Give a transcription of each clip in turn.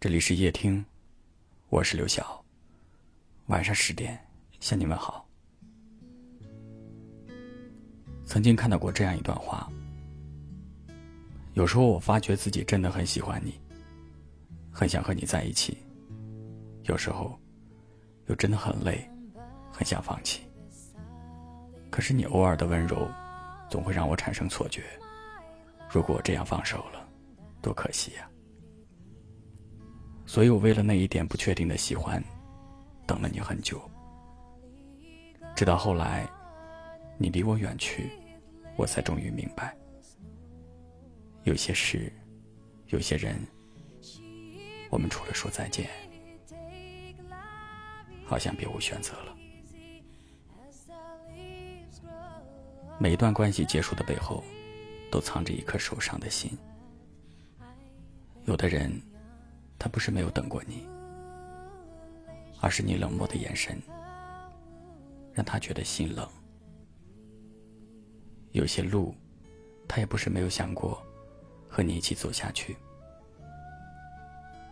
这里是夜听，我是刘晓。晚上十点向你们好。曾经看到过这样一段话：有时候我发觉自己真的很喜欢你，很想和你在一起；有时候又真的很累，很想放弃。可是你偶尔的温柔，总会让我产生错觉。如果我这样放手了，多可惜呀！所以我为了那一点不确定的喜欢，等了你很久。直到后来，你离我远去，我才终于明白，有些事，有些人，我们除了说再见，好像别无选择了。每一段关系结束的背后，都藏着一颗受伤的心。有的人。他不是没有等过你，而是你冷漠的眼神，让他觉得心冷。有些路，他也不是没有想过和你一起走下去，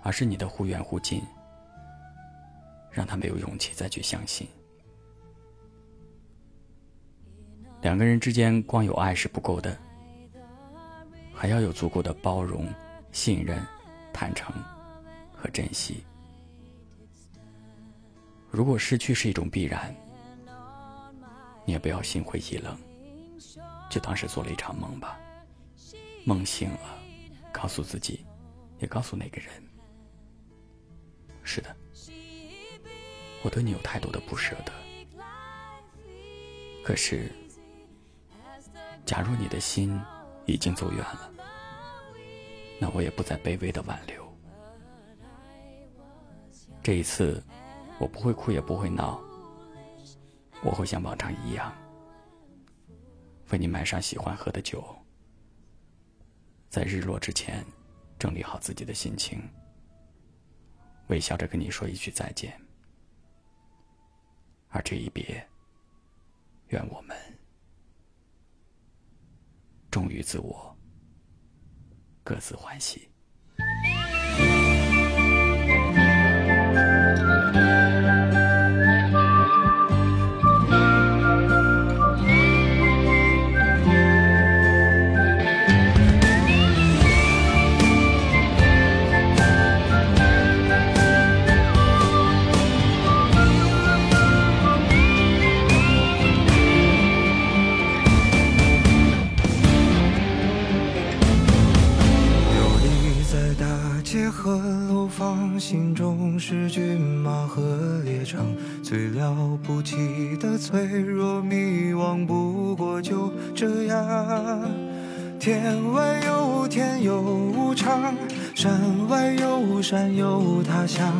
而是你的忽远忽近，让他没有勇气再去相信。两个人之间光有爱是不够的，还要有足够的包容、信任、坦诚。和珍惜。如果失去是一种必然，你也不要心灰意冷，就当是做了一场梦吧。梦醒了，告诉自己，也告诉那个人：是的，我对你有太多的不舍得。可是，假如你的心已经走远了，那我也不再卑微的挽留。这一次，我不会哭也不会闹，我会像往常一样，为你买上喜欢喝的酒，在日落之前整理好自己的心情，微笑着跟你说一句再见。而这一别，愿我们忠于自我，各自欢喜。和楼房，心中是骏马和猎场，最了不起的脆弱迷惘，不过就这样。天外有天有无常，山外有山有他乡，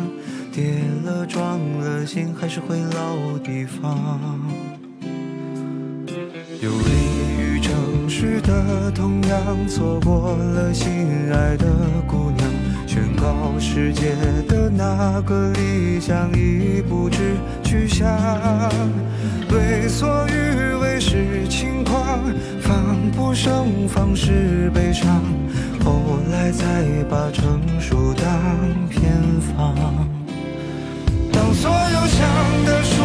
跌了撞了，心还是会老地方。游离于城市的同样，错过了心爱的姑娘。宣告世界的那个理想已不知去向，为所欲为是轻狂，防不胜防是悲伤，后来才把成熟当偏方。当所有想的、说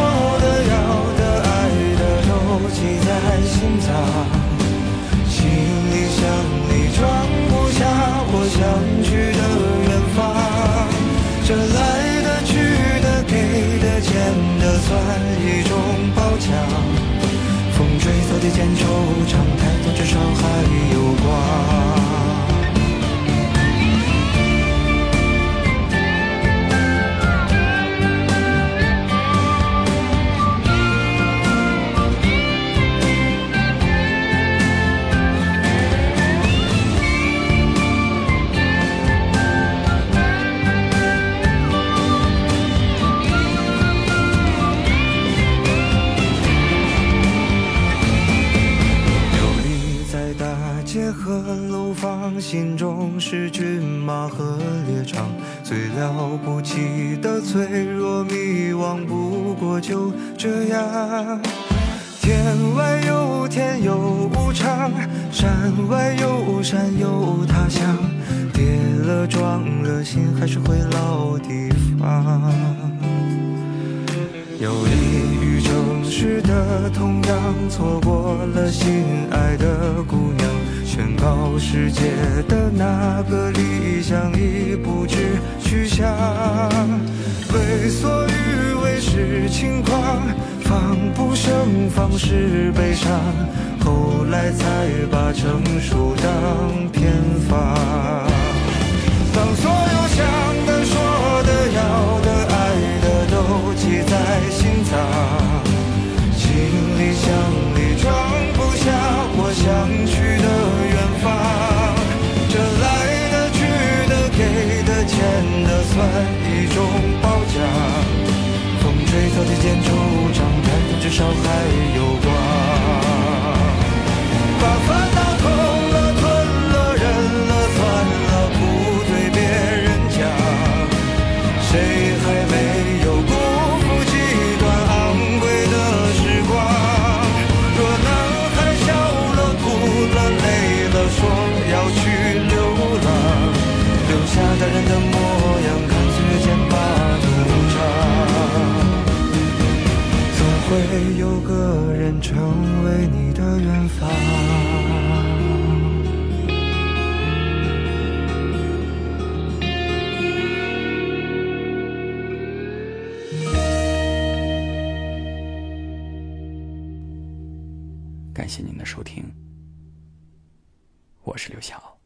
和楼房心中是骏马和猎场，最了不起的脆弱迷惘，不过就这样。天外有天有无常，山外有山有他乡。跌了撞了，心还是回老地方。游离于城市的，同样错过了心爱的姑娘。宣告世界的那个理想已不知去向。为所欲为是轻狂，防不胜防是悲伤。后来才把成熟当偏方。当所有想欠的，算一种褒奖。风吹草低见惆怅，但至少还有光。个人成为你的远方。感谢您的收听，我是刘晓。